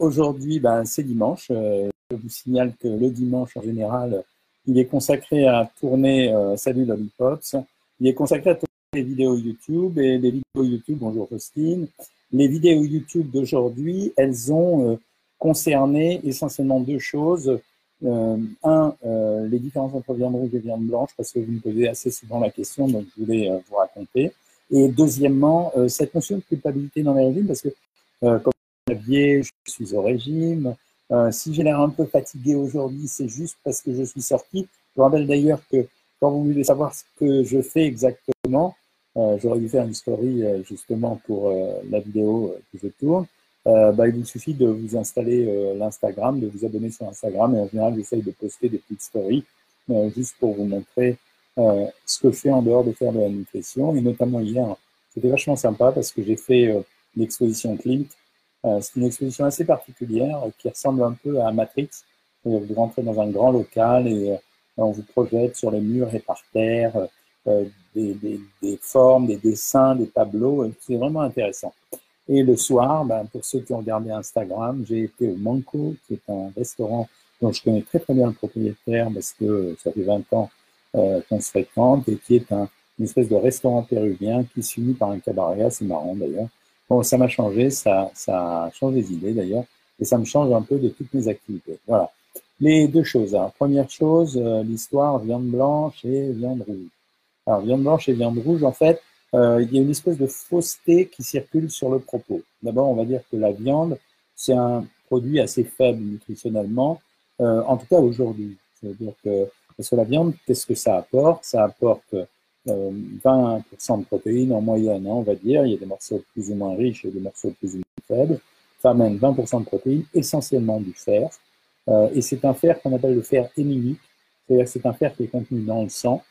aujourd'hui, ben, c'est dimanche. je vous signale que le dimanche, en général, il est consacré à tourner Salut Lollipops. Il est consacré à tourner les vidéos YouTube et les vidéos YouTube, bonjour Faustine. Les vidéos YouTube d'aujourd'hui, elles ont concerné essentiellement deux choses. Euh, un, euh, les différences entre viande rouge et viande blanche, parce que vous me posez assez souvent la question, donc je voulais euh, vous raconter. Et deuxièmement, cette notion de culpabilité dans les régimes, parce que comme je suis au régime. si j'ai l'air un peu fatigué aujourd'hui, c'est juste parce que je suis sorti. Je vous rappelle d'ailleurs que quand vous voulez savoir ce que je fais exactement, j'aurais dû faire une story justement pour la vidéo que je tourne. Euh, bah, il vous suffit de vous installer euh, l'Instagram, de vous abonner sur Instagram. Et en général, j'essaye de poster des petites stories euh, juste pour vous montrer ce que je fais en dehors de faire de la nutrition. Et notamment hier, c'était vachement sympa parce que j'ai fait l'exposition Clint. C'est une exposition assez particulière qui ressemble un peu à Matrix. Vous rentrez dans un grand local et on vous projette sur les murs et par terre des, des, des formes, des dessins, des tableaux. C'est vraiment intéressant. Et le soir, ben, pour ceux qui ont regardé Instagram, j'ai été au Manco, qui est un restaurant dont je connais très très bien le propriétaire parce que ça fait 20 ans euh, qu'on se fréquente et qui est un, une espèce de restaurant péruvien qui s'unit par un cabaret, c'est marrant d'ailleurs. Bon, ça m'a changé, ça, ça change les idées d'ailleurs, et ça me change un peu de toutes mes activités. Voilà. Les deux choses. Hein. Première chose, euh, l'histoire viande blanche et viande rouge. Alors, viande blanche et viande rouge, en fait, euh, il y a une espèce de fausseté qui circule sur le propos. D'abord, on va dire que la viande, c'est un produit assez faible nutritionnellement, euh, en tout cas aujourd'hui. C'est-à-dire que, parce que la viande, qu'est-ce que ça apporte? Ça apporte euh, 20% de protéines en moyenne, hein, on va dire. Il y a des morceaux plus ou moins riches et des morceaux plus ou moins faibles. Ça amène 20% de protéines, essentiellement du fer. Euh, et c'est un fer qu'on appelle le fer héminique, c'est-à-dire c'est un fer qui est contenu dans le sang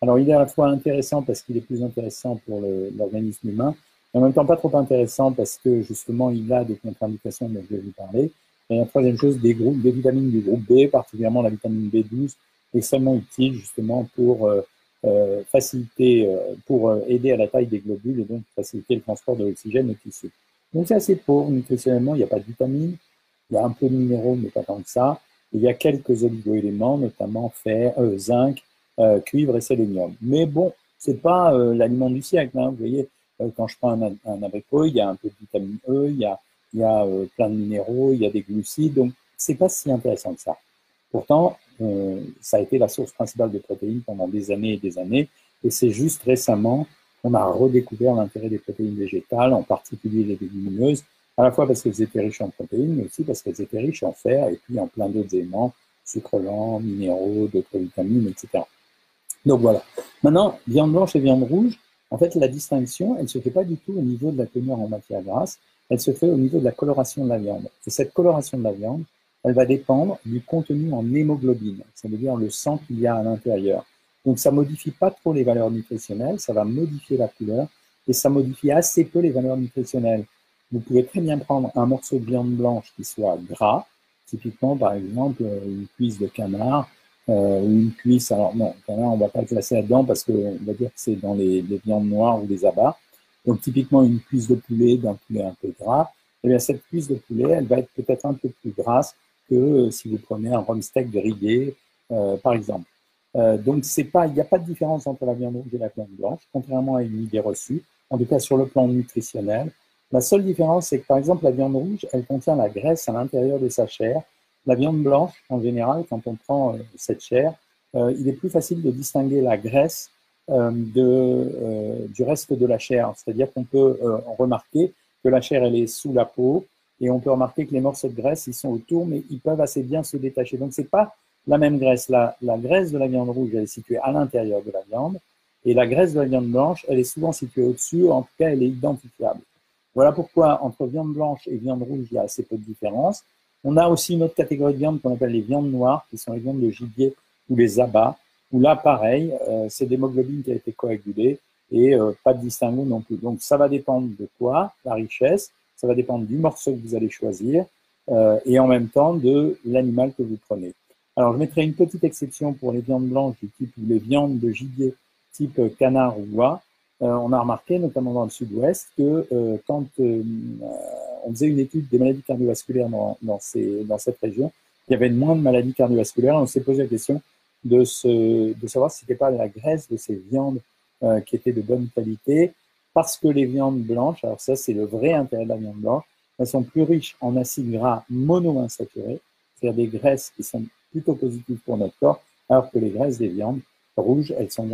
alors, il est à la fois intéressant parce qu'il est plus intéressant pour l'organisme humain, mais en même temps pas trop intéressant parce que justement, il a des contre-indications dont je vais vous parler. Et la troisième chose, des groupes, des vitamines du groupe B, particulièrement la vitamine B12, extrêmement utile justement pour euh, euh faciliter, euh, pour euh, aider à la taille des globules et donc faciliter le transport de l'oxygène au tissu. Donc c'est assez pauvre nutritionnellement, il n'y a pas de vitamines, il y a un peu de minéraux, mais pas tant que ça. il y a quelques oligo-éléments, notamment fer, zinc, cuivre et sélénium. Mais bon, c'est pas l'aliment du siècle. Hein. Vous voyez, quand je prends un, un, abricot, il y a un peu de vitamine E, il y a, il y a plein de minéraux, il y a des glucides, donc c'est pas si intéressant que ça. Pourtant, ça a été la source principale de protéines pendant des années et des années, et c'est juste récemment qu'on a redécouvert l'intérêt des protéines végétales, en particulier les légumineuses, à la fois parce qu'elles étaient riches en protéines, mais aussi parce qu'elles étaient riches en fer et puis en plein d'autres éléments, sucre lent, minéraux, d'autres vitamines, etc. Donc voilà. Maintenant, viande blanche et viande rouge, en fait, la distinction, elle ne se fait pas du tout au niveau de la teneur en matière grasse, elle se fait au niveau de la coloration de la viande. Et cette coloration de la viande, elle va dépendre du contenu en hémoglobine, ça veut dire le sang qu'il y a à l'intérieur. Donc ça modifie pas trop les valeurs nutritionnelles, ça va modifier la couleur et ça modifie assez peu les valeurs nutritionnelles. Vous pouvez très bien prendre un morceau de viande blanche qui soit gras, typiquement par exemple une cuisse de canard, euh, une cuisse. Alors non, on va pas le classer là-dedans parce qu'on va dire que c'est dans les, viandes noires ou les abats. Donc typiquement une cuisse de poulet d'un poulet un peu gras. Et eh bien cette cuisse de poulet, elle va être peut-être un peu plus grasse que euh, si vous prenez un rhum steak grillé, euh, par exemple. Euh, donc il n'y a pas de différence entre la viande rouge et la viande blanche, contrairement à une idée reçue. En tout cas sur le plan nutritionnel, la seule différence, c'est que par exemple la viande rouge, elle contient la graisse à l'intérieur de sa chair, la viande blanche, en général, quand on prend cette chair, il est plus facile de distinguer la graisse de, du reste de la chair. C'est-à-dire qu'on peut remarquer que la chair, elle est sous la peau, et on peut remarquer que les morceaux de graisse, ils sont autour, mais ils peuvent assez bien se détacher. Donc, c'est pas la même graisse. La, la graisse de la viande rouge, elle est située à l'intérieur de la viande, et la graisse de la viande blanche, elle est souvent située au-dessus, en tout cas, elle est identifiable. Voilà pourquoi entre viande blanche et viande rouge, il y a assez peu de différence. On a aussi une autre catégorie de viande qu'on appelle les viandes noires, qui sont les viandes de gibier ou les abats, où là, pareil, euh, c'est d'hémoglobine qui a été coagulée et euh, pas de distinguo non plus. Donc, ça va dépendre de quoi La richesse, ça va dépendre du morceau que vous allez choisir euh, et en même temps de l'animal que vous prenez. Alors, je mettrai une petite exception pour les viandes blanches les viandes de gibier type canard ou oie. on a remarqué, notamment dans le sud-ouest, que quand on faisait une étude des maladies cardiovasculaires dans, cette région, il y avait moins de maladies cardiovasculaires. On s'est posé la question de, de savoir si ce n'était pas la graisse de ces viandes qui était de bonne qualité, parce que les viandes blanches, alors ça c'est le vrai intérêt de la viande blanche, elles sont plus riches en acides gras monoinsaturés, c'est-à-dire des graisses qui sont plutôt positives pour notre corps, alors que les graisses des viandes rouges, elles sont,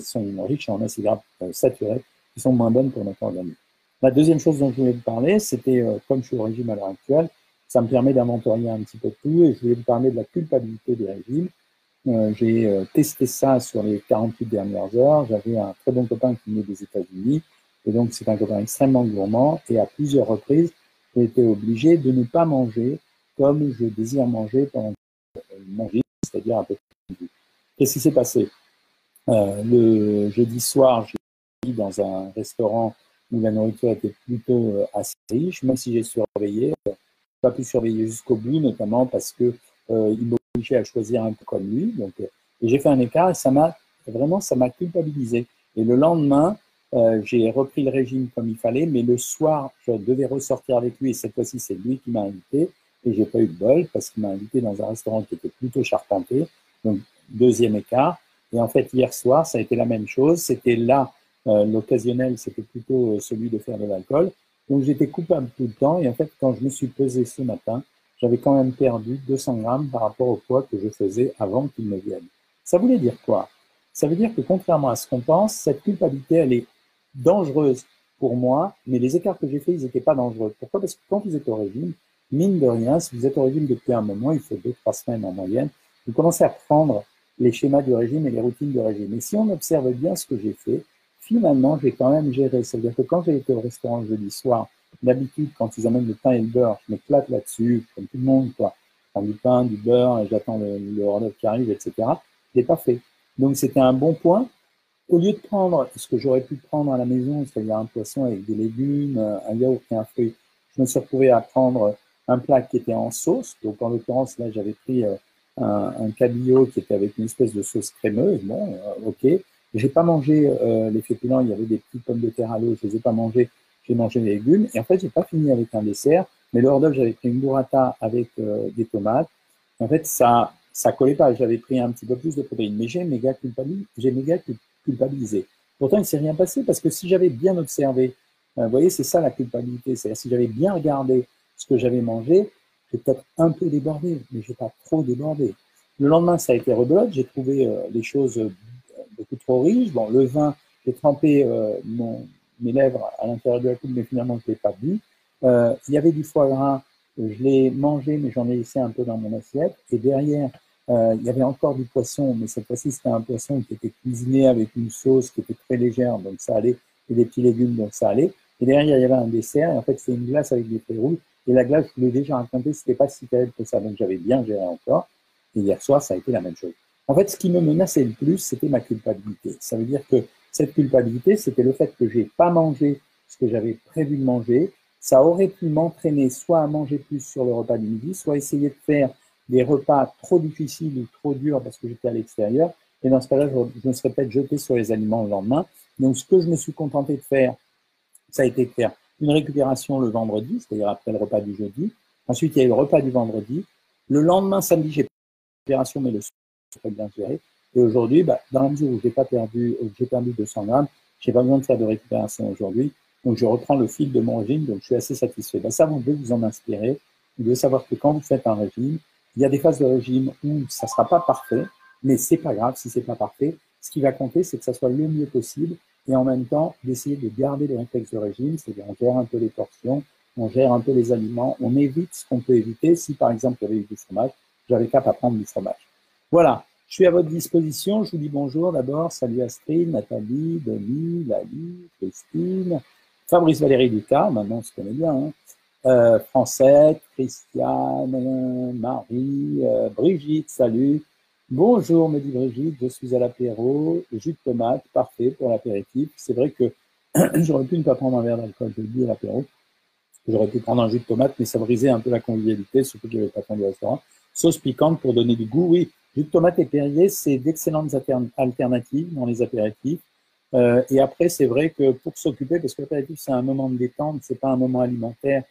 sont riches en acides gras euh, saturés, qui sont moins bonnes pour notre organisme. La deuxième chose dont je voulais vous parler, c'était, euh, comme je suis au régime à l'heure actuelle, ça me permet d'inventorier un petit peu tout, et je voulais vous parler de la culpabilité des régimes. Euh, j'ai testé ça sur les 48 dernières heures. J'avais un très bon copain qui venait des États-Unis, et donc c'est un copain extrêmement gourmand, et à plusieurs reprises, j'ai été obligé de ne pas manger comme je désire manger pendant manger, c'est-à-dire un peu Qu'est-ce qui s'est passé? Euh, Le jeudi soir, j'ai dans un restaurant où la nourriture était plutôt euh, assez riche, même si j'ai surveillé, pas pu surveiller jusqu'au bout, notamment parce que euh, il m'obligeait à choisir un peu comme lui. Donc, euh, et j'ai fait un écart et ça m'a vraiment ça m'a culpabilisé. Et le lendemain, euh, j'ai repris le régime comme il fallait, mais le soir, je devais ressortir avec lui et cette fois-ci, c'est lui qui m'a invité et j'ai pas eu de bol parce qu'il m'a invité dans un restaurant qui était plutôt charpenté, donc deuxième écart. Et en fait, hier soir, ça a été la même chose. C'était là, euh, l'occasionnel, c'était plutôt euh, celui de faire de l'alcool. Donc j'étais coupable tout le temps et en fait, quand je me suis pesé ce matin, j'avais quand même perdu 200 grammes par rapport au poids que je faisais avant qu'il me vienne. Ça voulait dire quoi? Ça veut dire que contrairement à ce qu'on pense, cette culpabilité, elle est dangereuse pour moi, mais les écarts que j'ai faits, ils n'étaient pas dangereux. Pourquoi? Parce que quand vous êtes au régime, mine de rien, si vous êtes au régime depuis un moment, il faut deux, trois semaines en moyenne, vous commencez à prendre les schémas du régime et les routines du régime. Et si on observe bien ce que j'ai fait, finalement, j'ai quand même géré. C'est-à-dire que quand j'ai été au restaurant jeudi soir, d'habitude, quand ils amènent le pain et le beurre, je me plate là-dessus, comme tout le monde, quoi. Prends du pain, du beurre, et j'attends le, le qui arrive, etc. Je l'ai pas fait. Donc, c'était un bon point au lieu de prendre ce que j'aurais pu prendre à la maison, c'est-à-dire un poisson avec des légumes, un yaourt et un fruit, je me suis retrouvé à prendre un plat qui était en sauce. Donc, en l'occurrence, là, j'avais pris euh, un, cabillaud qui était avec une espèce de sauce crémeuse. Bon, euh, ok. J'ai pas mangé euh, les féculents. Il y avait des petites pommes de terre à l'eau. Je les ai pas mangées. J'ai mangé les légumes. Et en fait, j'ai pas fini avec un dessert. Mais le hors j'avais pris une burrata avec des tomates. En fait, ça, ça collait pas. J'avais pris un petit peu plus de protéines. Mais j'ai méga culpabilisé. J'ai méga culpabilisé. Pourtant, il ne s'est rien passé parce que si j'avais bien observé, vous voyez, c'est ça la culpabilité. C'est-à-dire si j'avais bien regardé ce que j'avais mangé, j'ai peut-être un peu débordé, mais j'ai pas trop débordé. Le lendemain, ça a été rebelote. J'ai trouvé euh, les choses euh, beaucoup trop riches. Bon, le vin, j'ai trempé euh, mes lèvres à l'intérieur de la coupe, mais finalement, je l'ai pas bu. Euh, il y avait du foie gras. Je l'ai mangé, mais j'en ai laissé un peu dans mon assiette. Et derrière, euh, il y avait encore du poisson, mais cette fois-ci, c'était un poisson qui était cuisiné avec une sauce qui était très légère, donc ça allait, et des petits légumes, donc ça allait. Et derrière, il y avait un dessert, et en fait, c'est une glace avec des fruits rouges. Et la glace, je vous l'ai déjà raconté, c'était pas si terrible que ça, donc j'avais bien géré encore. Et hier soir, ça a été la même chose. En fait, ce qui me menaçait le plus, c'était ma culpabilité. Ça veut dire que cette culpabilité, c'était le fait que j'ai pas mangé ce que j'avais prévu de manger. Ça aurait pu m'entraîner soit à manger plus sur le repas du midi, soit essayer de faire des repas trop difficiles ou trop durs parce que j'étais à l'extérieur. Et dans ce cas-là, je, me serais peut-être jeté sur les aliments le lendemain. Donc, ce que je me suis contenté de faire, ça a été de faire une récupération le vendredi, c'est-à-dire après le repas du jeudi. Ensuite, il y a eu le repas du vendredi. Le lendemain, samedi, j'ai récupération, mais le soir, bien géré. Et aujourd'hui, bah, dans la mesure où j'ai pas perdu, j'ai perdu 200 grammes, j'ai pas besoin de faire de récupération aujourd'hui. Donc, je reprends le fil de mon régime, donc je suis assez satisfait. Bah, ça, vous devez vous en inspirer. Vous devez savoir que quand vous faites un régime, il y a des phases de régime où ça sera pas parfait, mais c'est pas grave si c'est pas parfait. Ce qui va compter, c'est que ça soit le mieux possible et en même temps d'essayer de garder les réflexes de régime, c'est-à-dire on gère un peu les portions, on gère un peu les aliments, on évite ce qu'on peut éviter. Si par exemple avait eu du fromage, j'avais qu'à pas prendre du fromage. Voilà, je suis à votre disposition. Je vous dis bonjour d'abord. Salut Astrid, Nathalie, Denis, Lali, Christine, Fabrice Valérie Lucas, maintenant on se connaît bien. Hein. Euh, Francette, Christiane, Marie, euh, Brigitte, salut. Bonjour, me dit Brigitte, je suis à l'apéro, jus de tomate, parfait pour l'apéritif. C'est vrai que j'aurais pu ne pas prendre un verre d'alcool, je le dis à l'apéro. J'aurais pu prendre un jus de tomate, mais ça brisait un peu la convivialité, surtout qu'il n'y avait pas de restaurant. Sauce piquante pour donner du goût, oui. Jus de tomate et Perrier, c'est d'excellentes alternatives dans les apéritifs. Euh, et après, c'est vrai que pour s'occuper, parce que l'apéritif, c'est un moment de détente, c'est pas un moment alimentaire.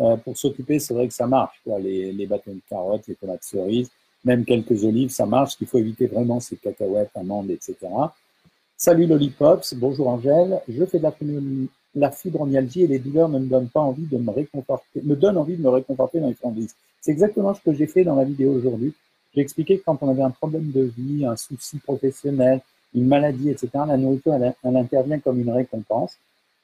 Euh, pour s'occuper, c'est vrai que ça marche. Les, les bâtons de carottes, les tomates cerises, même quelques olives, ça marche. Qu'il faut éviter vraiment, c'est cacahuètes, amandes, etc. Salut Lollipops, bonjour Angèle. Je fais de la, la fibromyalgie et les douleurs ne me donnent pas envie de me réconforter, me envie de me réconforter dans les friandises. C'est exactement ce que j'ai fait dans la vidéo aujourd'hui. J'ai expliqué que quand on avait un problème de vie, un souci professionnel, une maladie, etc., la nourriture, elle, intervient comme une récompense.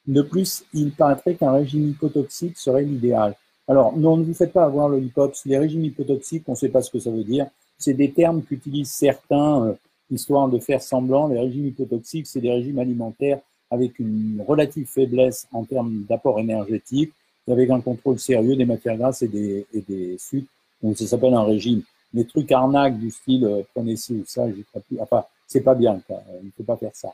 De plus, il paraîtrait qu'un régime hypotoxique serait l'idéal. Alors, non, ne vous faites pas avoir le l'hypops. Les régimes hypotoxiques, on ne sait pas ce que ça veut dire. C'est des termes qu'utilisent certains, euh, histoire de faire semblant. Les régimes hypotoxiques, c'est des régimes alimentaires avec une relative faiblesse en termes d'apport énergétique et avec un contrôle sérieux des matières grasses et des, sucres. Donc, ça s'appelle un régime. Les trucs arnaques du style euh, prenez ci ou ça, j'y crois. Enfin, c'est pas bien, quoi. Il ne faut pas faire ça.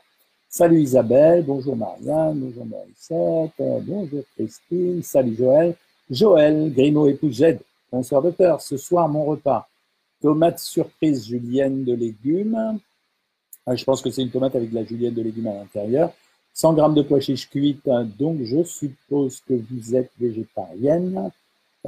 Salut Isabelle, bonjour Marianne, bonjour Morissette, bonjour Christine, salut Joël. Joël, Grimaud et Pougette, bonsoir docteur, ce soir mon repas. Tomate surprise julienne de légumes. Ah, je pense que c'est une tomate avec de la julienne de légumes à l'intérieur. 100 grammes de pois chiches cuites, donc je suppose que vous êtes végétarienne.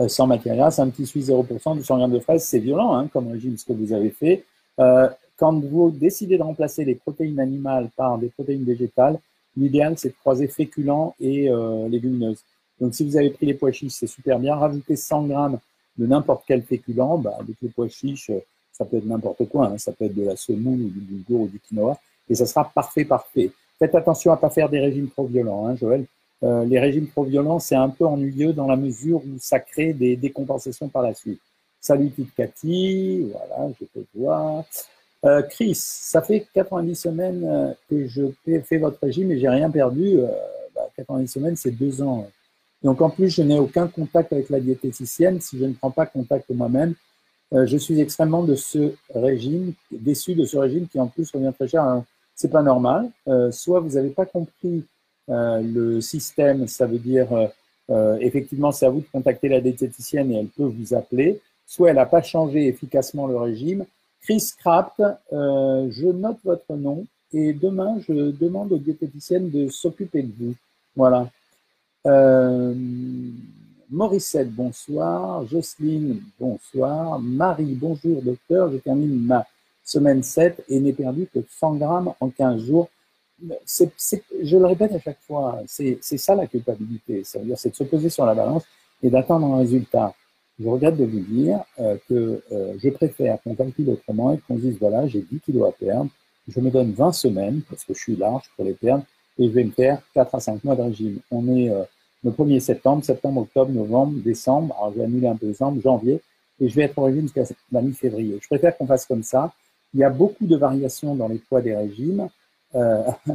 Euh, sans matière grasse, un petit suisse 0%, 200 grammes de fraises, c'est violent hein, comme régime ce que vous avez fait. Euh, quand vous décidez de remplacer les protéines animales par des protéines végétales, l'idéal c'est de croiser féculents et euh, légumineuses. Donc si vous avez pris les pois chiches, c'est super bien. Rajoutez 100 grammes de n'importe quel féculent, bah, avec les pois chiches, ça peut être n'importe quoi, hein. ça peut être de la semoule ou du boulgour ou du quinoa, et ça sera parfait, parfait. Faites attention à pas faire des régimes trop violents, hein, Joël. Euh, les régimes trop violents, c'est un peu ennuyeux dans la mesure où ça crée des décompensations par la suite. Salut petite Cathy, voilà, je peux voir. Euh, Chris, ça fait 90 semaines euh, que je fais votre régime et j'ai rien perdu. Euh, bah, 90 semaines, c'est deux ans. Donc en plus, je n'ai aucun contact avec la diététicienne. Si je ne prends pas contact moi-même, je suis extrêmement de ce régime, déçu de ce régime qui en plus revient très cher. Hein. C'est pas normal. Soit vous n'avez pas compris le système, ça veut dire effectivement c'est à vous de contacter la diététicienne et elle peut vous appeler. Soit elle n'a pas changé efficacement le régime, Chris Kraft, euh, je note votre nom et demain, je demande aux diététiciennes de s'occuper de vous. Voilà. Euh, Morissette, bonsoir. Jocelyne, bonsoir. Marie, bonjour docteur. Je termine ma semaine 7 et n'ai perdu que 100 grammes en 15 jours. je le répète à chaque fois, c'est ça la culpabilité. C'est-à-dire, c'est de se poser sur la balance et d'attendre un résultat je regrette de vous dire euh, que euh, je préfère qu'on calcule autrement et qu'on dise, voilà, j'ai 10 kilos à perdre, je me donne 20 semaines, parce que je suis large pour les perdre, et je vais me faire 4 à 5 mois de régime. On est euh, le 1er septembre, septembre, octobre, novembre, décembre, alors je vais annuler un peu décembre, janvier, et je vais être au régime jusqu'à la mi-février. Je préfère qu'on fasse comme ça. Il y a beaucoup de variations dans les poids des régimes. Euh,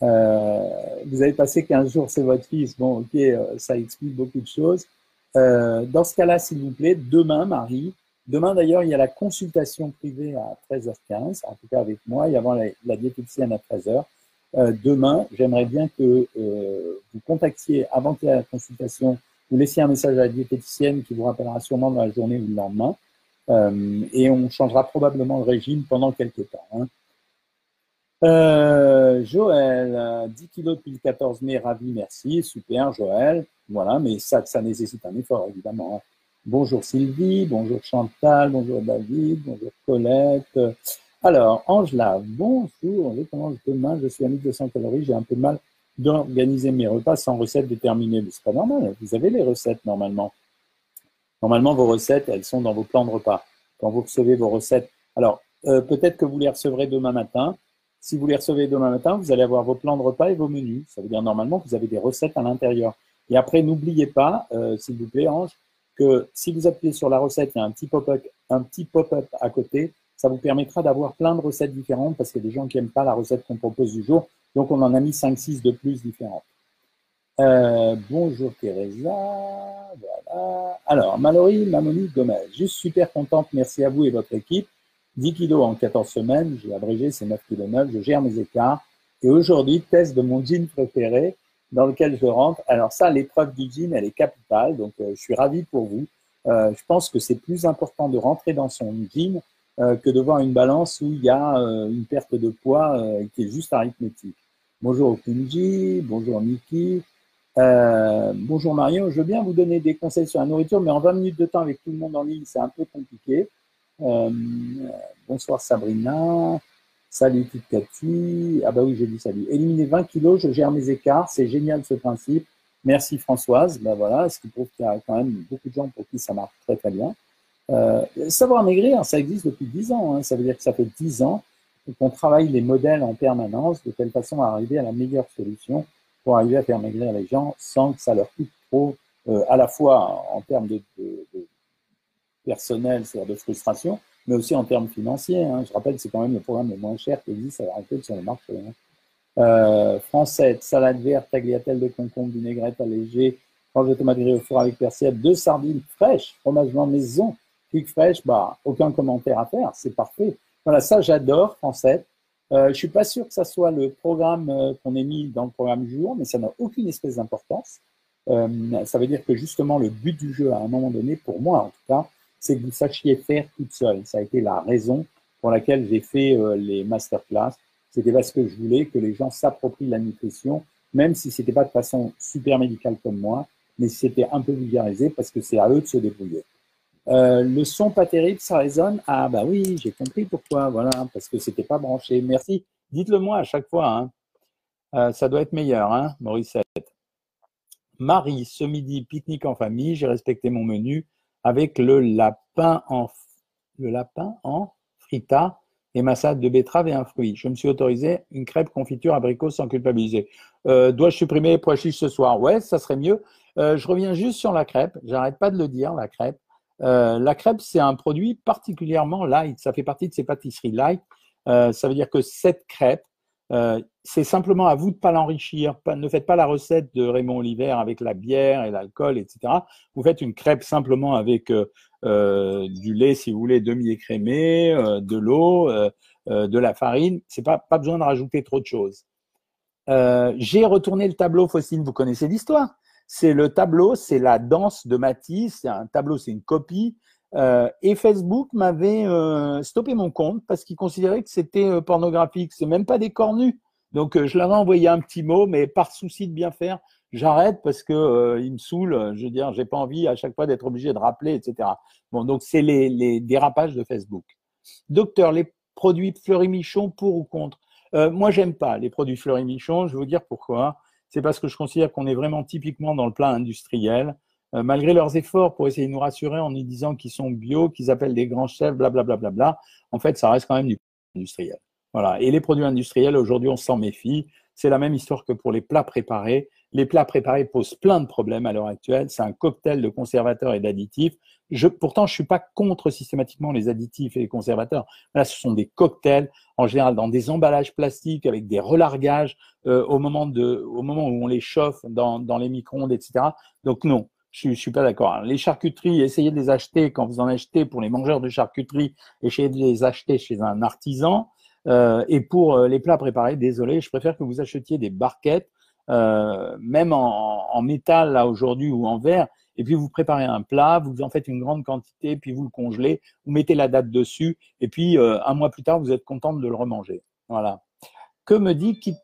vous avez passé 15 jours, c'est votre fils. Bon, ok, ça explique beaucoup de choses. Euh, dans ce cas-là, s'il vous plaît, demain, Marie, demain d'ailleurs, il y a la consultation privée à 13h15, en tout cas avec moi, et avant la, la diététicienne à 13h. Euh, demain, j'aimerais bien que euh, vous contactiez avant la consultation, vous laissiez un message à la diététicienne qui vous rappellera sûrement dans la journée ou le lendemain, euh, et on changera probablement le régime pendant quelques temps. Hein. Euh, Joël, 10 kilos depuis le 14 mai, ravi, merci, super Joël. Voilà, mais ça, ça nécessite un effort, évidemment. Bonjour Sylvie, bonjour Chantal, bonjour David, bonjour Colette. Alors, Angela, bonjour, je commence demain, je suis à 1200 calories, j'ai un peu de mal d'organiser mes repas sans recette déterminée. Mais c'est pas normal, vous avez les recettes normalement. Normalement, vos recettes, elles sont dans vos plans de repas. Quand vous recevez vos recettes, alors euh, peut-être que vous les recevrez demain matin. Si vous les recevez demain matin, vous allez avoir vos plans de repas et vos menus. Ça veut dire normalement que vous avez des recettes à l'intérieur. Et après, n'oubliez pas, euh, s'il vous plaît, Ange, que si vous appuyez sur la recette, il y a un petit pop-up, à côté. Ça vous permettra d'avoir plein de recettes différentes parce qu'il y a des gens qui n'aiment pas la recette qu'on propose du jour. Donc, on en a mis 5-6 de plus différentes. Euh, bonjour Teresa. Voilà. Alors, Mallory, Mamoni, Gomez. Juste super contente. Merci à vous et votre équipe. 10 kilos en 14 semaines. J'ai abrégé, c'est 9 kg 9. Je gère mes écarts. Et aujourd'hui, test de mon jean préféré dans lequel je rentre. Alors ça, l'épreuve du jean, elle est capitale, donc euh, je suis ravi pour vous. Euh, je pense que c'est plus important de rentrer dans son jean euh, que de voir une balance où il y a une perte de poids qui est juste arithmétique. Bonjour Kunji, bonjour Niki. Bonjour Marion, je veux bien vous donner des conseils sur la nourriture, mais en 20 minutes de temps avec tout le monde en ligne, c'est un peu compliqué. Euh, bonsoir Sabrina. Salut Cathy. Ah bah oui, j'ai dit salut. Éliminer 20 kilos, je gère mes écarts. C'est génial ce principe. Merci Françoise. Ben voilà, ce qui prouve qu'il y a quand même beaucoup de gens pour qui ça marche très très bien. Euh, savoir maigrir, ça existe depuis 10 ans. Hein. Ça veut dire que ça fait 10 ans qu'on travaille les modèles en permanence de telle façon à arriver à la meilleure solution pour arriver à faire maigrir les gens sans que ça leur coûte trop, euh, à la fois en termes de personnel, c'est-à-dire de frustration, mais aussi en termes financiers. Hein. Je rappelle c'est quand même le programme le moins cher qui existe à l'heure actuelle sur le marché. Hein. Euh, salade verte, tagliatelle de concombre, vinaigrette allégée, frange de tomate grillée au four avec persienne, deux sardines fraîches, fromage blanc maison, quick fraîche, bah, aucun commentaire à faire, c'est parfait. Voilà, ça j'adore, français. Euh, je suis pas sûr que ça soit le programme euh, qu'on ait mis dans le programme jour, mais ça n'a aucune espèce d'importance. Euh, ça veut dire que justement le but du jeu à un moment donné, pour moi en tout cas, c'est que vous sachiez faire toute seule. Ça a été la raison pour laquelle j'ai fait euh, les masterclass. C'était parce que je voulais que les gens s'approprient la nutrition, même si c'était pas de façon super médicale comme moi, mais c'était un peu vulgarisé parce que c'est à eux de se débrouiller. Euh, le son pas terrible, ça résonne. Ah bah oui, j'ai compris pourquoi. Voilà, parce que c'était pas branché. Merci. Dites-le moi à chaque fois. Hein. Euh, ça doit être meilleur, hein, Maurice. Marie, ce midi, pique-nique en famille. J'ai respecté mon menu avec le lapin en, le frita et ma de betterave et un fruit. Je me suis autorisé une crêpe confiture abricot sans culpabiliser. Euh, Dois-je supprimer les pois chiches ce soir? Ouais, ça serait mieux. Euh, je reviens juste sur la crêpe. J'arrête pas de le dire, la crêpe. Euh, la crêpe, c'est un produit particulièrement light. Ça fait partie de ces pâtisseries light. Ça veut dire que cette crêpe, euh, c'est simplement à vous de pas l'enrichir. Ne faites pas la recette de Raymond Oliver avec la bière et l'alcool, etc. Vous faites une crêpe simplement avec euh, euh, du lait, si vous voulez, demi-écrémé, de l'eau, de la farine. C'est pas pas besoin de rajouter trop de choses. J'ai retourné le tableau fossile. Vous connaissez l'histoire. C'est le tableau, c'est la danse de Matisse. C'est un tableau, c'est une copie. Euh, et Facebook m'avait euh, stoppé mon compte parce qu'il considérait que c'était euh, pornographique. C'est même pas des cornus. Donc je leur ai envoyé un petit mot, mais par souci de bien faire, j'arrête parce que il me saoule. Je veux dire, j'ai pas envie à chaque fois d'être obligé de rappeler, etc. Bon, donc c'est les, dérapages de Facebook. Docteur, les produits Fleury Michon pour ou contre? Moi, j'aime pas les produits Fleury Michon. Je vais vous dire pourquoi? C'est parce que je considère qu'on est vraiment typiquement dans le plan industriel. Euh, malgré leurs efforts pour essayer de nous rassurer en nous disant qu'ils sont bio, qu'ils appellent des grands chefs, blablabla, bla, bla, bla, en fait, ça reste quand même du industriel. Voilà. Et les produits industriels, aujourd'hui, on s'en méfie. C'est la même histoire que pour les plats préparés. Les plats préparés posent plein de problèmes à l'heure actuelle. C'est un cocktail de conservateurs et d'additifs. Je, pourtant, je suis pas contre systématiquement les additifs et les conservateurs. Là, ce sont des cocktails, en général dans des emballages plastiques avec des relargages euh, au moment de, au moment où on les chauffe dans, dans les micro-ondes, etc. Donc non, je ne suis pas d'accord. Les charcuteries, essayez de les acheter quand vous en achetez pour les mangeurs de charcuterie, essayez de les acheter chez un artisan. Euh, et pour euh, les plats préparés, désolé, je préfère que vous achetiez des barquettes, euh, même en, en, métal là aujourd'hui ou en verre. Et puis vous préparez un plat, vous en faites une grande quantité, puis vous le congelez, vous mettez la date dessus, et puis euh, un mois plus tard, vous êtes contente de le remanger. Voilà. Que me dit Kit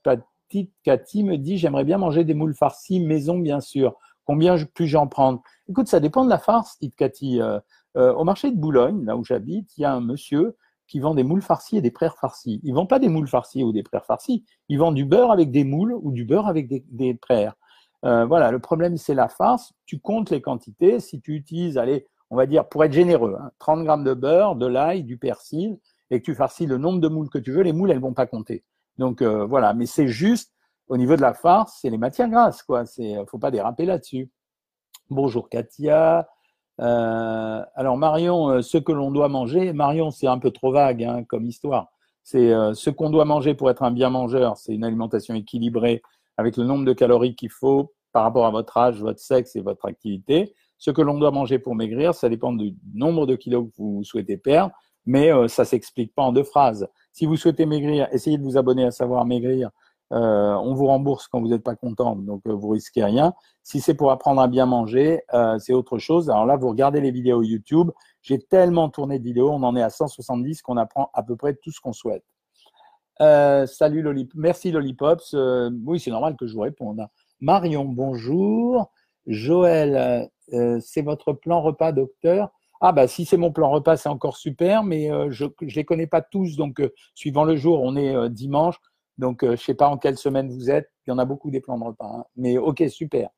Cathy me dit j'aimerais bien manger des moules farcis maison bien sûr. Combien puis-je en prendre? Écoute, ça dépend de la farce, dit Cathy. Euh, euh, au marché de Boulogne, là où j'habite, il y a un monsieur qui vend des moules farcis et des prères farcis. Il vend pas des moules farcis ou des prères farcis. Il vend du beurre avec des moules ou du beurre avec des, des. Euh, voilà, le problème, c'est la farce. Tu comptes les quantités. Si tu utilises, allez, on va dire, pour être généreux, hein, 30 grammes de beurre, de l'ail, du persil, et que tu farcis le nombre de moules que tu veux, les moules, elles vont pas compter. Donc voilà, mais c'est juste au niveau de la farce, c'est les matières grasses, quoi. C'est, faut pas déraper là-dessus. Bonjour Katia. Euh, alors Marion, euh, ce que l'on doit manger, Marion, c'est un peu trop vague hein, comme histoire. C'est euh, ce qu'on doit manger pour être un bien mangeur, c'est une alimentation équilibrée avec le nombre de calories qu'il faut par rapport à votre âge, votre sexe et votre activité. Ce que l'on doit manger pour maigrir, ça dépend du nombre de kilos que vous souhaitez perdre, mais ça s'explique pas en deux phrases. Si vous souhaitez maigrir, essayez de vous abonner à Savoir Maigrir euh, on vous rembourse quand vous n'êtes pas content, donc euh, vous risquez rien. Si c'est pour apprendre à bien manger, euh, c'est autre chose. Alors là, vous regardez les vidéos YouTube. J'ai tellement tourné de vidéos, on en est à 170 qu'on apprend à peu près tout ce qu'on souhaite. salut Lollip Merci Lollipops. oui, c'est normal que je vous réponde. Marion, bonjour. Joël, c'est votre plan repas, docteur? Ah bah si c'est mon plan repas, c'est encore super, mais je ne les connais pas tous, donc suivant le jour, on est dimanche, donc je ne sais pas en quelle semaine vous êtes, il y en a beaucoup des plans de repas, hein. mais ok, super.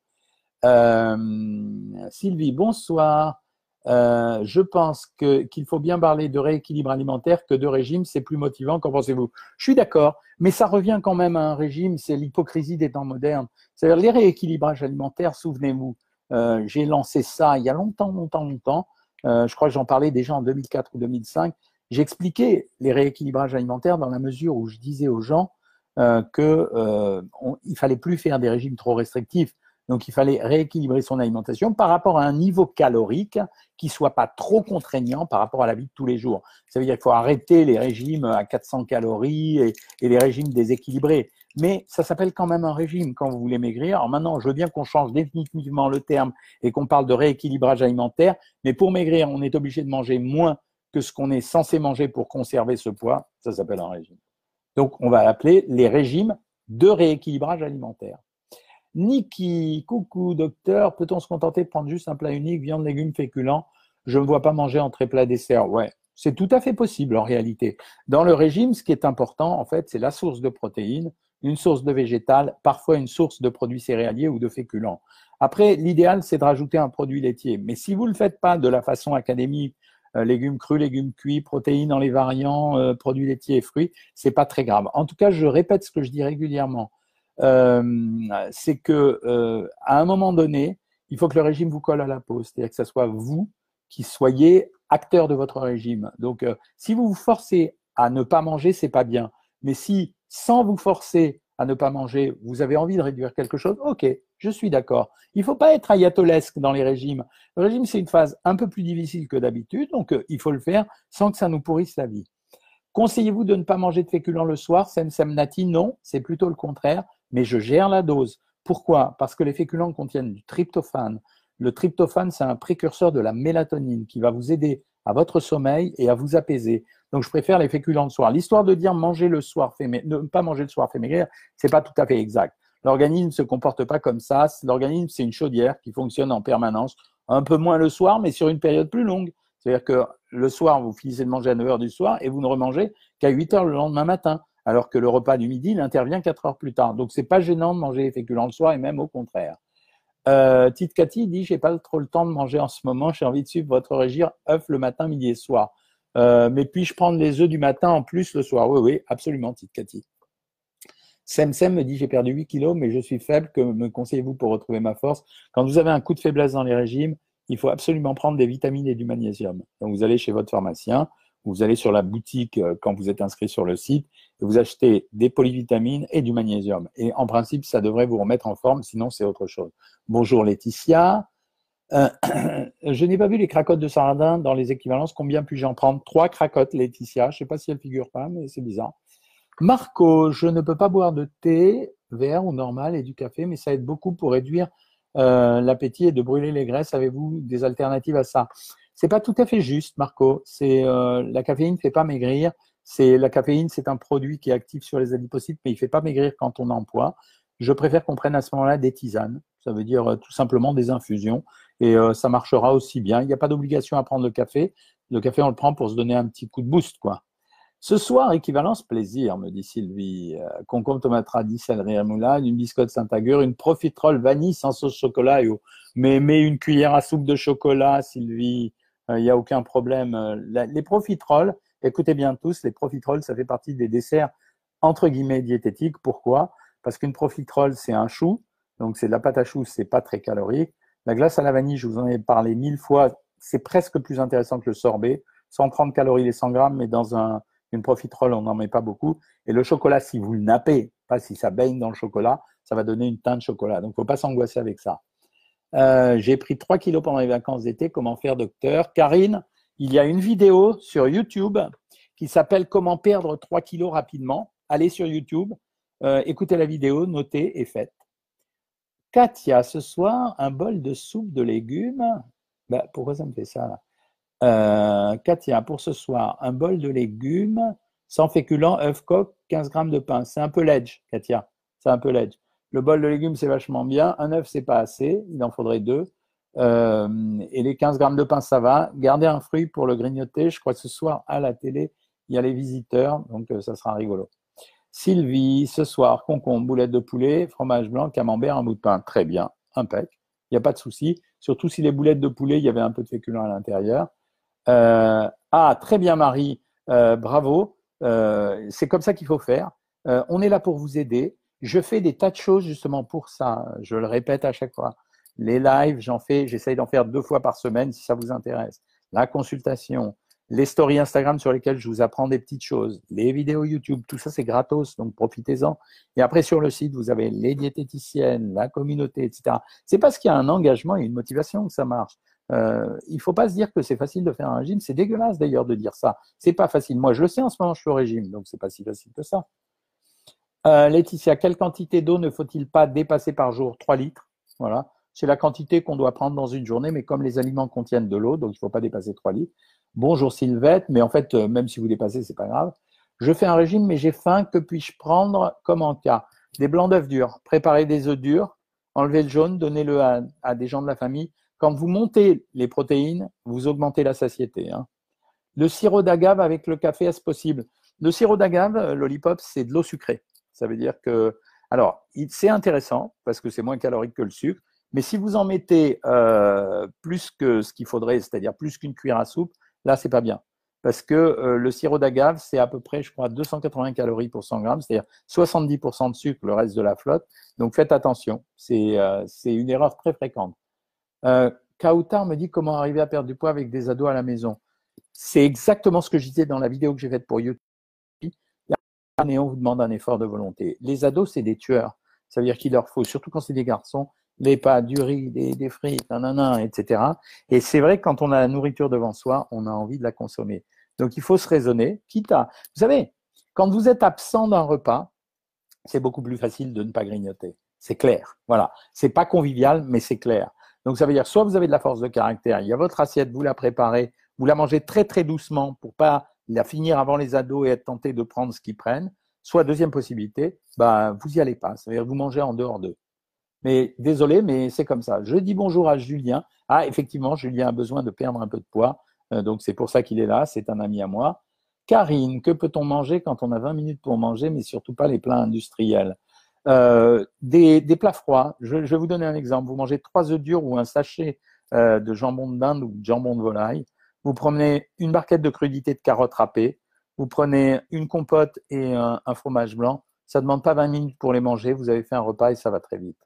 Sylvie, bonsoir. Euh, je pense qu'il faut bien parler de rééquilibre alimentaire que de régime, c'est plus motivant. Qu'en pensez-vous? Je suis d'accord, mais ça revient quand même à un régime, c'est l'hypocrisie des temps modernes. C'est-à-dire les rééquilibrages alimentaires, souvenez-vous, euh, j'ai lancé ça il y a longtemps, longtemps, longtemps. Euh, je crois que j'en parlais déjà en 2004 ou 2005. J'expliquais les rééquilibrages alimentaires dans la mesure où je disais aux gens euh, qu'il euh, fallait plus faire des régimes trop restrictifs donc, il fallait rééquilibrer son alimentation par rapport à un niveau calorique qui soit pas trop contraignant par rapport à la vie de tous les jours. Ça veut dire qu'il faut arrêter les régimes à 400 calories et, les régimes déséquilibrés. Mais ça s'appelle quand même un régime quand vous voulez maigrir. Alors maintenant, je veux bien qu'on change définitivement le terme et qu'on parle de rééquilibrage alimentaire. Mais pour maigrir, on est obligé de manger moins que ce qu'on est censé manger pour conserver ce poids. Ça s'appelle un régime. Donc, on va l'appeler les régimes de rééquilibrage alimentaire. Niki, coucou docteur, peut-on se contenter de prendre juste un plat unique, viande, légumes, féculents? Je ne me vois pas manger entrée, plat, dessert. Ouais, c'est tout à fait possible en réalité. Dans le régime, ce qui est important, en fait, c'est la source de protéines, une source de végétal, parfois une source de produits céréaliers ou de féculents. Après, l'idéal, c'est de rajouter un produit laitier. Mais si vous ne le faites pas de la façon académique, légumes crus, légumes cuits, protéines dans les variants, euh, produits laitiers et fruits, c'est pas très grave. En tout cas, je répète ce que je dis régulièrement. Euh, c'est que euh, à un moment donné, il faut que le régime vous colle à la peau, c'est-à-dire que ce soit vous qui soyez acteur de votre régime. Donc, euh, si vous vous forcez à ne pas manger, c'est pas bien. Mais si, sans vous forcer à ne pas manger, vous avez envie de réduire quelque chose, ok, je suis d'accord. Il ne faut pas être ayatolesque dans les régimes. Le régime, c'est une phase un peu plus difficile que d'habitude, donc il faut le faire sans que ça nous pourrisse la vie. Conseillez-vous de ne pas manger de féculents le soir Sem Sem Nati, non, c'est plutôt le contraire mais je gère la dose. Pourquoi? Parce que les féculents contiennent du tryptophane. Le tryptophane, c'est un précurseur de la mélatonine qui va vous aider à votre sommeil et à vous apaiser. Donc, je préfère les féculents le soir. L'histoire de dire manger le soir, fait ne pas manger le soir fait maigrir, c'est pas tout à fait exact. L'organisme ne se comporte pas comme ça. L'organisme, c'est une chaudière qui fonctionne en permanence, un peu moins le soir, mais sur une période plus longue. C'est-à-dire que le soir, vous finissez de manger à 9 heures du soir et vous ne remangez qu'à 8 heures le lendemain matin alors que le repas du midi, il intervient quatre heures plus tard. Donc, c'est pas gênant de manger les féculents le soir et même au contraire. Euh, Tite Cathy dit J'ai pas trop le temps de manger en ce moment, j'ai envie de suivre votre régime œufs le matin, midi et soir. Euh, mais puis-je prendre les œufs du matin en plus le soir? Oui, oui, absolument, Tite Cathy. Sem Sem me dit J'ai perdu 8 kilos, mais je suis faible. Que me conseillez-vous pour retrouver ma force? Quand vous avez un coup de faiblesse dans les régimes, il faut absolument prendre des vitamines et du magnésium. Vous allez chez votre pharmacien, vous allez sur la boutique euh, quand vous êtes inscrit sur le site et vous achetez des polyvitamines et du magnésium. Et en principe, ça devrait vous remettre en forme, sinon c'est autre chose. Bonjour Laetitia. Euh, je n'ai pas vu les cracottes de sardin dans les équivalences. Combien puis-je en prendre? Trois cracottes, Laetitia. Je ne sais pas si elles figurent pas, mais c'est bizarre. Marco, je ne peux pas boire de thé vert ou normal et du café, mais ça aide beaucoup pour réduire euh, l'appétit et de brûler les graisses. Avez-vous des alternatives à ça? C'est pas tout à fait juste, Marco. C'est euh, la caféine ne fait pas maigrir. C'est la caféine, c'est un produit qui est actif sur les adipocytes, mais il fait pas maigrir quand on poids. Je préfère qu'on prenne à ce moment-là des tisanes. Ça veut dire euh, tout simplement des infusions, et euh, ça marchera aussi bien. Il n'y a pas d'obligation à prendre le café. Le café, on le prend pour se donner un petit coup de boost, quoi. Ce soir, équivalence plaisir, me dit Sylvie. Euh, concombre, tomate radis, céleri à une biscotte Saint-Agur, une profiterole vanille sans sauce chocolat. Mais, mais une cuillère à soupe de chocolat, Sylvie. Il euh, n'y a aucun problème. Euh, les profiteroles, écoutez bien tous, les profiteroles, ça fait partie des desserts entre guillemets diététiques. Pourquoi? Parce qu'une profiterole, c'est un chou, donc c'est de la pâte à choux, c'est pas très calorique. La glace à la vanille, je vous en ai parlé mille fois, c'est presque plus intéressant que le sorbet. 130 calories les 100 grammes, mais dans un, une profiterole, on n'en met pas beaucoup. Et le chocolat, si vous le nappez, pas si ça baigne dans le chocolat, ça va donner une teinte chocolat. Donc, il ne faut pas s'angoisser avec ça. Euh, j'ai pris 3 kilos pendant les vacances d'été. Comment faire, docteur? Karine, il y a une vidéo sur YouTube qui s'appelle Comment perdre 3 kilos rapidement. Allez sur YouTube, euh, écoutez la vidéo, notez et faites. Katia, ce soir, un bol de soupe de légumes. Ben, pourquoi ça me fait ça là? Euh, Katia, pour ce soir, un bol de légumes Sans féculents, œufs coq, 15 grammes de pain. C'est un peu ledge, Katia. C'est un peu ledge. Le bol de légumes, c'est vachement bien. Un œuf, c'est pas assez. Il en faudrait deux. Euh, et les 15 grammes de pain, ça va. Gardez un fruit pour le grignoter. Je crois que ce soir, à la télé, il y a les visiteurs, donc euh, ça sera rigolo. Sylvie, ce soir, concombre, boulette de poulet, fromage blanc, camembert, un bout de pain. Très bien, impec. Il n'y a pas de souci. Surtout si les boulettes de poulet, il y avait un peu de féculent à l'intérieur. Euh, ah, très bien, Marie. bravo. c'est comme ça qu'il faut faire. on est là pour vous aider. Je fais des tas de choses justement pour ça. Je le répète à chaque fois. Les lives, j'en fais, j'essaye d'en faire deux fois par semaine si ça vous intéresse. La consultation, les stories Instagram sur lesquelles je vous apprends des petites choses, les vidéos YouTube, tout ça c'est gratos, donc profitez-en. Et après sur le site, vous avez les diététiciennes, la communauté, etc. C'est parce qu'il y a un engagement et une motivation que ça marche. Euh, il ne faut pas se dire que c'est facile de faire un régime. C'est dégueulasse d'ailleurs de dire ça. C'est pas facile. Moi, je le sais en ce moment, je suis au régime, donc c'est pas si facile que ça. Euh, Laetitia, quelle quantité d'eau ne faut-il pas dépasser par jour? 3 litres. Voilà. C'est la quantité qu'on doit prendre dans une journée, mais comme les aliments contiennent de l'eau, donc il ne faut pas dépasser 3 litres. Bonjour Sylvette, mais en fait, euh, même si vous dépassez, c'est pas grave. Je fais un régime, mais j'ai faim. Que puis-je prendre comme en cas? Des blancs d'œufs durs. Préparez des œufs durs, enlevez le jaune, donnez-le à, des gens de la famille. Quand vous montez les protéines, vous augmentez la satiété. Hein. Le sirop d'agave avec le café, est-ce possible? Le sirop d'agave, euh, l'olipop, c'est de l'eau sucrée. Ça veut dire que, alors, c'est intéressant parce que c'est moins calorique que le sucre, mais si vous en mettez euh, plus que ce qu'il faudrait, c'est-à-dire plus qu'une cuillère à soupe, là, c'est pas bien. Parce que euh, le sirop d'agave, c'est à peu près, je crois, 280 calories pour 100 grammes, c'est-à-dire 70% de sucre, le reste de la flotte. Donc faites attention, c'est une erreur très fréquente. Euh, Kautar me dit comment arriver à perdre du poids avec des ados à la maison. C'est exactement ce que je disais dans la vidéo que j'ai faite pour YouTube et on vous demande un effort de volonté. Les ados, c'est des tueurs. Ça veut dire qu'il leur faut, surtout quand c'est des garçons, des pâtes, du riz, des, des frites, nanana, etc. Et c'est vrai que quand on a la nourriture devant soi, on a envie de la consommer. Donc il faut se raisonner, quitte à... Vous savez, quand vous êtes absent d'un repas, c'est beaucoup plus facile de ne pas grignoter. C'est clair. Voilà. C'est pas convivial, mais c'est clair. Donc ça veut dire soit vous avez de la force de caractère, il y a votre assiette, vous la préparez, vous la mangez très très doucement pour pas la finir avant les ados et être tenté de prendre ce qu'ils prennent. Soit deuxième possibilité, bah, vous y allez pas. C'est-à-dire vous mangez en dehors d'eux. Mais désolé, mais c'est comme ça. Je dis bonjour à Julien. Ah, effectivement, Julien a besoin de perdre un peu de poids. Euh, donc c'est pour ça qu'il est là. C'est un ami à moi. Karine, que peut-on manger quand on a 20 minutes pour manger, mais surtout pas les plats industriels? Euh, des, plats froids. Je, vais vous donner un exemple. Vous mangez trois œufs durs ou un sachet euh, de jambon de dinde ou de jambon de volaille. Vous prenez une barquette de crudité de carottes râpées. Vous prenez une compote et un, fromage blanc. Ça ne demande pas 20 minutes pour les manger. Vous avez fait un repas et ça va très vite.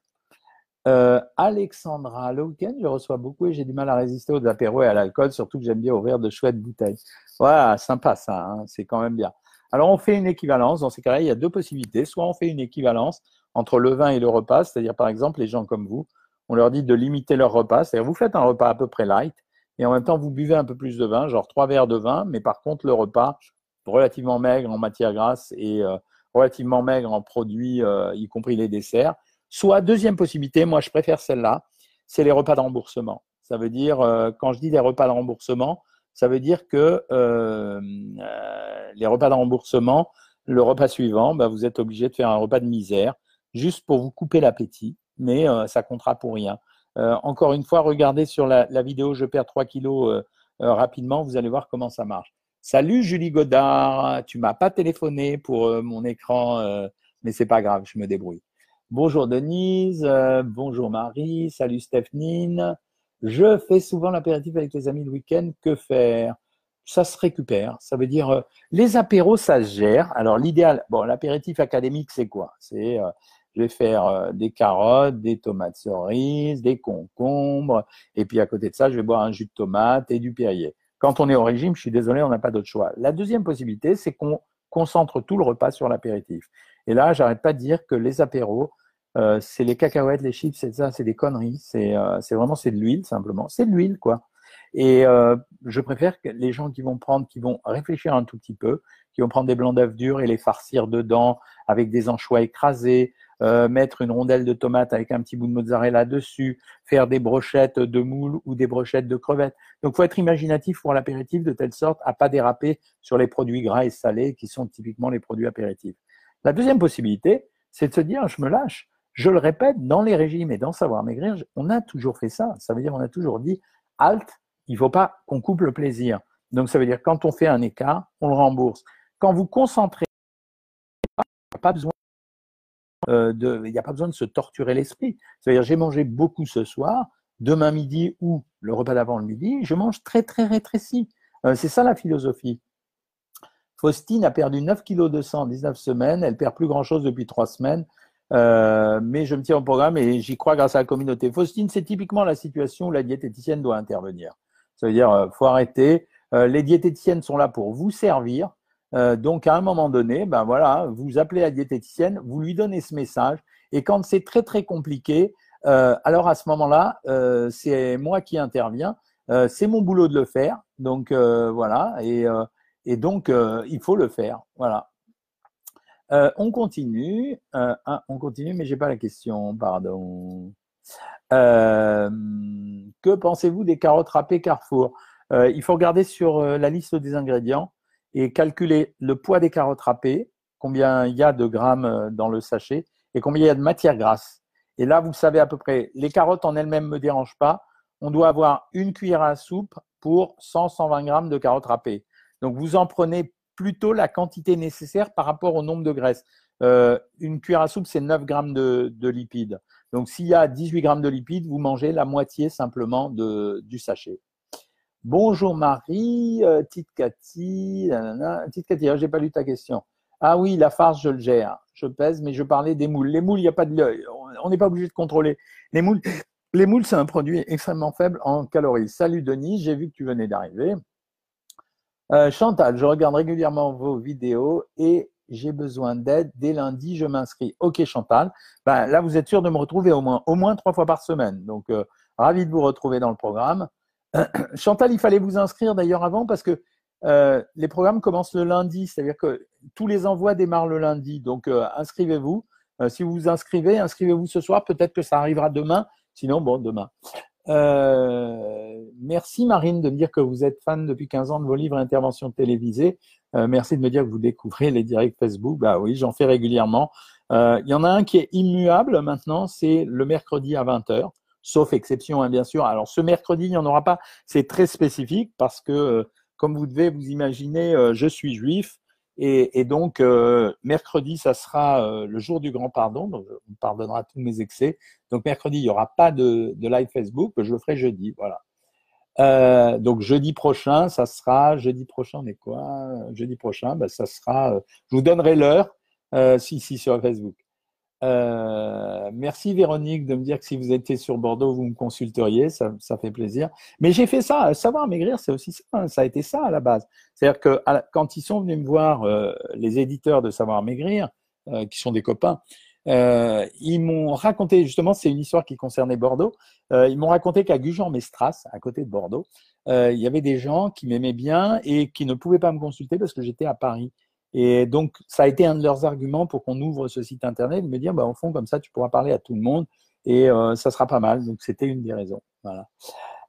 Euh, Alexandra, le week-end, je reçois beaucoup et j'ai du mal à résister aux apéros et à l'alcool, surtout que j'aime bien ouvrir de chouettes bouteilles. Voilà, sympa ça, hein, c'est quand même bien. Alors on fait une équivalence, dans ces cas-là, il y a deux possibilités. Soit on fait une équivalence entre le vin et le repas, c'est-à-dire par exemple les gens comme vous, on leur dit de limiter leur repas, c'est-à-dire vous faites un repas à peu près light et en même temps vous buvez un peu plus de vin, genre trois verres de vin, mais par contre le repas relativement maigre en matière grasse et euh, relativement maigre en produits, euh, y compris les desserts. Soit, deuxième possibilité, moi je préfère celle-là, c'est les repas de remboursement. Ça veut dire, euh, quand je dis les repas de remboursement, ça veut dire que euh, euh, les repas de remboursement, le repas suivant, bah, vous êtes obligé de faire un repas de misère, juste pour vous couper l'appétit, mais ça comptera pour rien. encore une fois, regardez sur la, vidéo Je perds 3 kilos rapidement, vous allez voir comment ça marche. Salut Julie Godard, tu m'as pas téléphoné pour mon écran, mais c'est pas grave, je me débrouille. Bonjour Denise, euh, bonjour Marie, salut Stephnine. Je fais souvent l'apéritif avec les amis le week-end. Que faire? Ça se récupère. Ça veut dire euh, les apéros, ça se gère. Alors l'idéal, bon, l'apéritif académique, c'est quoi? C'est euh, je vais faire des carottes, des tomates cerises, des concombres, et puis à côté de ça, je vais boire un jus de tomate et du Perrier. Quand on est au régime, je suis désolé, on n'a pas d'autre choix. La deuxième possibilité, c'est qu'on concentre tout le repas sur l'apéritif. Et là, j'arrête pas de dire que les apéros, euh, c'est les cacahuètes, les chips, c'est ça, c'est des conneries. C'est euh, vraiment c'est de l'huile simplement. C'est de l'huile quoi. Et euh, je préfère que les gens qui vont prendre, qui vont réfléchir un tout petit peu, qui vont prendre des blancs d'œufs durs et les farcir dedans avec des anchois écrasés, mettre une rondelle de tomate avec un petit bout de mozzarella dessus, faire des brochettes de moules ou des brochettes de crevettes. Donc, faut être imaginatif pour l'apéritif de telle sorte à pas déraper sur les produits gras et salés qui sont typiquement les produits apéritifs. La deuxième possibilité, c'est de se dire, je me lâche. Je le répète, dans les régimes et dans Savoir Maigrir, on a toujours fait ça. Ça veut dire, on a toujours dit, halte, il ne faut pas qu'on coupe le plaisir. Donc, ça veut dire, quand on fait un écart, on le rembourse. Quand vous concentrez, il n'y a pas besoin euh, de, a pas besoin de se torturer l'esprit. C'est-à-dire, j'ai mangé beaucoup ce soir, demain midi ou le repas d'avant le midi, je mange très très rétréci. Euh, c'est ça la philosophie. Faustine a perdu 9 kg de sang en 19 semaines, elle perd plus grand-chose depuis 3 semaines, euh, mais je me tiens au programme et j'y crois grâce à la communauté. Faustine, c'est typiquement la situation où la diététicienne doit intervenir. Ça veut dire, faut arrêter. les diététiciennes sont là pour vous servir. Euh, donc, à un moment donné, ben voilà, vous appelez la diététicienne, vous lui donnez ce message, et quand c'est très très compliqué, euh, alors à ce moment-là, euh, c'est moi qui interviens, c'est mon boulot de le faire, donc voilà, et, et donc il faut le faire, voilà. On continue, ah, on continue, mais j'ai pas la question, pardon. que pensez-vous des carottes râpées Carrefour? Il faut regarder sur la liste des ingrédients et calculer le poids des carottes râpées, combien il y a de grammes euh, dans le sachet et combien il y a de matière grasse. Et là, vous savez à peu près, les carottes en elles-mêmes ne me dérangent pas. On doit avoir une cuillère à soupe pour 100-120 grammes de carottes râpées. Donc, vous en prenez plutôt la quantité nécessaire par rapport au nombre de graisses. Euh, une cuillère à soupe, c'est 9 grammes de, lipides. Donc, s'il y a 18 grammes de lipides, vous mangez la moitié simplement du sachet. Bonjour Marie, euh, Tite Cathy, Tite Cathy, j'ai pas lu ta question. Ah oui, la farce, je le gère. Je pèse, mais je parlais des moules. Les moules, il a pas de, on n'est pas obligé de contrôler. Les moules, les moules, c'est un produit extrêmement faible en calories. Salut Denis, j'ai vu que tu venais d'arriver. Euh, Chantal, je regarde régulièrement vos vidéos et j'ai besoin d'aide. Dès lundi, je m'inscris. Ok, Chantal. Ben, là, vous êtes sûr de me retrouver au moins, trois fois par semaine. Donc, euh, ravi de vous retrouver dans le programme. Chantal, il fallait vous inscrire d'ailleurs avant parce que euh, les programmes commencent le lundi, c'est-à-dire que tous les envois démarrent le lundi. Donc, inscrivez-vous. Si vous vous inscrivez, inscrivez-vous ce soir. Peut-être que ça arrivera demain. Sinon, bon, demain. Merci Marine de me dire que vous êtes fan depuis 15 ans de vos livres et interventions télévisées. merci de me dire que vous découvrez les directs Facebook. Bah oui, j'en fais régulièrement. Il y en a un qui est immuable maintenant, c'est le mercredi à 20h sauf exception, hein, bien sûr. Alors, ce mercredi, il n'y en aura pas. C'est très spécifique parce que, euh, comme vous devez vous imaginer, euh, je suis juif. Et, donc, euh, mercredi, ça sera le jour du grand pardon. Donc, on pardonnera tous mes excès. Donc, mercredi, il n'y aura pas de, live Facebook. Je le ferai jeudi. Voilà. donc, jeudi prochain, ça sera. Jeudi prochain, on est quoi? Jeudi prochain, ben, ça sera. je vous donnerai l'heure. si, si, sur Facebook. Euh, merci Véronique de me dire que si vous étiez sur Bordeaux, vous me consulteriez, ça, fait plaisir. Mais j'ai fait ça, savoir maigrir, c'est aussi ça, hein, ça a été ça à la base. C'est-à-dire que quand ils sont venus me voir, euh, les éditeurs de Savoir maigrir, euh, qui sont des copains, ils m'ont raconté, justement, c'est une histoire qui concernait Bordeaux, ils m'ont raconté qu'à Gujan-Mestras, à côté de Bordeaux, il y avait des gens qui m'aimaient bien et qui ne pouvaient pas me consulter parce que j'étais à Paris. Et donc, ça a été un de leurs arguments pour qu'on ouvre ce site internet, de me dire, bah, au fond, comme ça, tu pourras parler à tout le monde et euh, ça sera pas mal. Donc, c'était une des raisons. Voilà.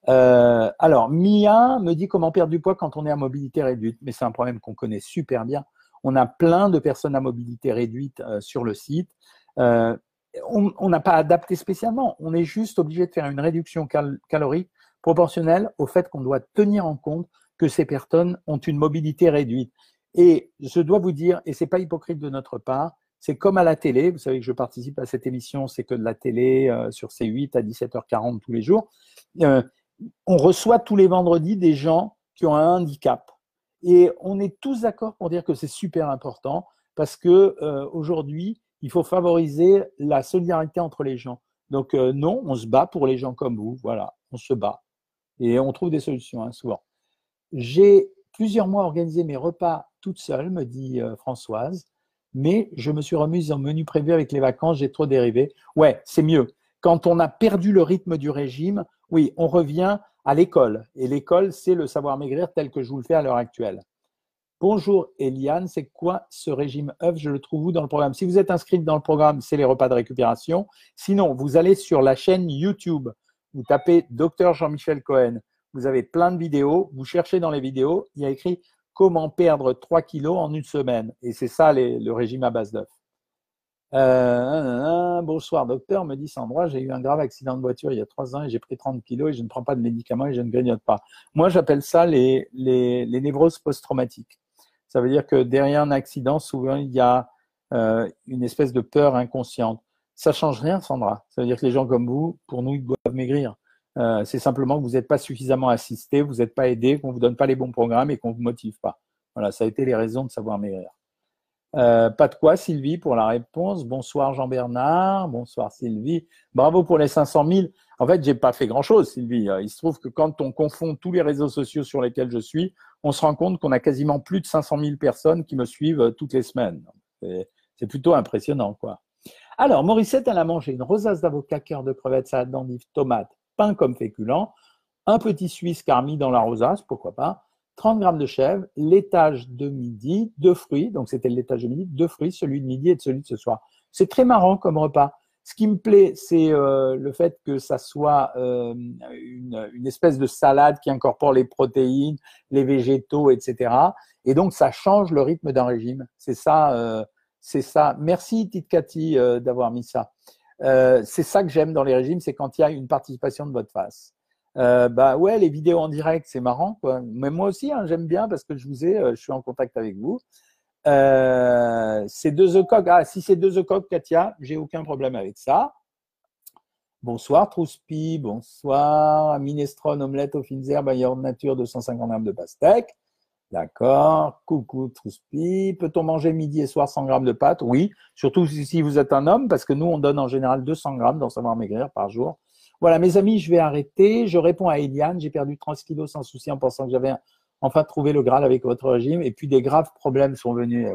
Euh, alors, Mia me dit comment perdre du poids quand on est à mobilité réduite. Mais c'est un problème qu'on connaît super bien. On a plein de personnes à mobilité réduite euh, sur le site. on n'a pas adapté spécialement. On est juste obligé de faire une réduction calorique proportionnelle au fait qu'on doit tenir en compte que ces personnes ont une mobilité réduite. Et je dois vous dire, et c'est pas hypocrite de notre part, c'est comme à la télé. Vous savez que je participe à cette émission, c'est que de la télé euh, sur C8 à 17h40 tous les jours. Euh, on reçoit tous les vendredis des gens qui ont un handicap. Et on est tous d'accord pour dire que c'est super important parce que euh, aujourd'hui, il faut favoriser la solidarité entre les gens. Donc non, on se bat pour les gens comme vous. Voilà, on se bat et on trouve des solutions hein, souvent. J'ai plusieurs mois organisé mes repas toute seule, me dit euh, Françoise, mais je me suis remise en menu prévu avec les vacances, j'ai trop dérivé. Ouais, c'est mieux. Quand on a perdu le rythme du régime, oui, on revient à l'école. Et l'école, c'est le savoir maigrir tel que je vous le fais à l'heure actuelle. Bonjour Eliane, c'est quoi ce régime œuf? Je le trouve où dans le programme? Si vous êtes inscrite dans le programme, c'est les repas de récupération. Sinon, vous allez sur la chaîne YouTube, vous tapez Docteur Jean-Michel Cohen. Vous avez plein de vidéos, vous cherchez dans les vidéos, il y a écrit comment perdre 3 kilos en une semaine. Et c'est ça le régime à base d'œuf. Euh, bonsoir docteur, me dit Sandra, j'ai eu un grave accident de voiture il y a trois ans et j'ai pris 30 kilos et je ne prends pas de médicaments et je ne grignote pas. Moi, j'appelle ça les névroses post-traumatiques. Ça veut dire que derrière un accident, souvent, il y a euh, une espèce de peur inconsciente. Ça change rien, Sandra. Ça veut dire que les gens comme vous, pour nous, ils doivent maigrir. Euh, c'est simplement que vous n'êtes pas suffisamment assisté, vous n'êtes pas aidé, qu'on vous donne pas les bons programmes et qu'on vous motive pas. Voilà, ça a été les raisons de savoir maigrir. Euh, pas de quoi, Sylvie, pour la réponse. Bonsoir, Jean-Bernard. Bonsoir, Sylvie. Bravo pour les 500 000. En fait, j'ai pas fait grand-chose, Sylvie. Euh, il se trouve que quand on confond tous les réseaux sociaux sur lesquels je suis, on se rend compte qu'on a quasiment plus de 500 000 personnes qui me suivent toutes les semaines. C'est plutôt impressionnant, quoi. Alors, Morissette, elle a mangé une rosace d'avocat, cœur de crevettes, salade d'endive, tomate, pain comme féculent, un petit suisse carmi dans la rosace, pourquoi pas, 30 grammes de chèvre, l'étage de midi, deux fruits, donc c'était l'étage de midi, deux fruits, celui de midi et celui de ce soir. C'est très marrant comme repas. Ce qui me plaît, c'est euh, le fait que ça soit euh, une, espèce de salade qui incorpore les protéines, les végétaux, etc. Et donc, ça change le rythme d'un régime. C'est ça, euh, c'est ça. Merci, Tite Cathy, d'avoir mis ça. C'est ça que j'aime dans les régimes, c'est quand il y a une participation de votre face. Euh, bah ouais, les vidéos en direct, c'est marrant. Mais moi aussi, hein, j'aime bien parce que je vous ai, euh, je suis en contact avec vous. Euh, c'est deux coq. Ah, si c'est deux coq, Katia, j'ai aucun problème avec ça. Bonsoir, Trouspi. Bonsoir. Minestrone, omelette aux fines herbes, de nature, 250 grammes de pastèque. D'accord. Coucou, Trouspi. Peut-on manger midi et soir 100 grammes de pâtes? Oui. Surtout si vous êtes un homme, parce que nous, on donne en général 200 grammes dans Savoir Maigrir par jour. Voilà, mes amis, je vais arrêter. Je réponds à Eliane. J'ai perdu 30 kilos sans souci en pensant que j'avais enfin trouvé le Graal avec votre régime. Et puis des graves problèmes sont venus.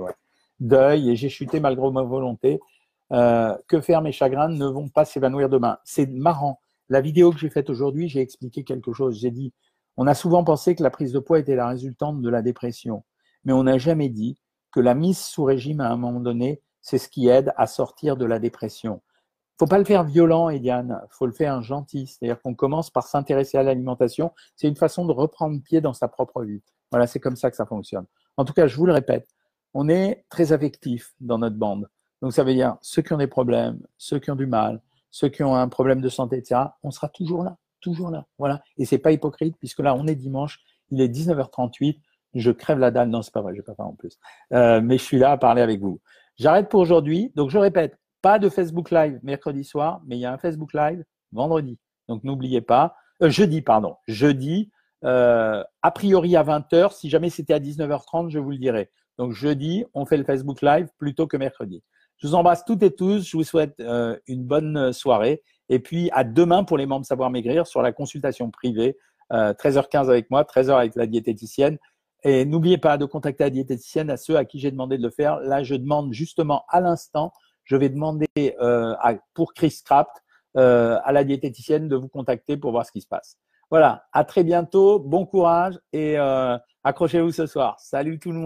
Deuil et j'ai chuté malgré ma volonté. Euh, que faire mes chagrins ne vont pas s'évanouir demain. C'est marrant. La vidéo que j'ai faite aujourd'hui, j'ai expliqué quelque chose. J'ai dit, on a souvent pensé que la prise de poids était la résultante de la dépression, mais on n'a jamais dit que la mise sous régime à un moment donné, c'est ce qui aide à sortir de la dépression faut pas le faire violent, Eliane. faut le faire gentil. C'est-à-dire qu'on commence par s'intéresser à l'alimentation. C'est une façon de reprendre pied dans sa propre vie. Voilà, c'est comme ça que ça fonctionne. En tout cas, je vous le répète, on est très affectif dans notre bande. Donc, ça veut dire ceux qui ont des problèmes, ceux qui ont du mal, ceux qui ont un problème de santé, etc., on sera toujours là, toujours là. Voilà. Et c'est pas hypocrite puisque là, on est dimanche, il est 19h38, je crève la dalle. Non, c'est pas vrai, je vais pas faire en plus. Euh, mais je suis là à parler avec vous. J'arrête pour aujourd'hui. Donc, je répète, pas de Facebook Live mercredi soir, mais il y a un Facebook Live vendredi. Donc n'oubliez pas, euh, jeudi, pardon, jeudi, euh, a priori à 20h. Si jamais c'était à 19h30, je vous le dirai. Donc jeudi, on fait le Facebook Live plutôt que mercredi. Je vous embrasse toutes et tous. Je vous souhaite une bonne soirée. Et puis à demain pour les membres Savoir Maigrir sur la consultation privée, 13h15 avec moi, 13h avec la diététicienne. Et n'oubliez pas de contacter la diététicienne à ceux à qui j'ai demandé de le faire. Là, je demande justement à l'instant je vais demander euh, pour Chris Craft euh, à la diététicienne de vous contacter pour voir ce qui se passe. Voilà, à très bientôt, bon courage et euh, accrochez-vous ce soir. Salut tout le monde.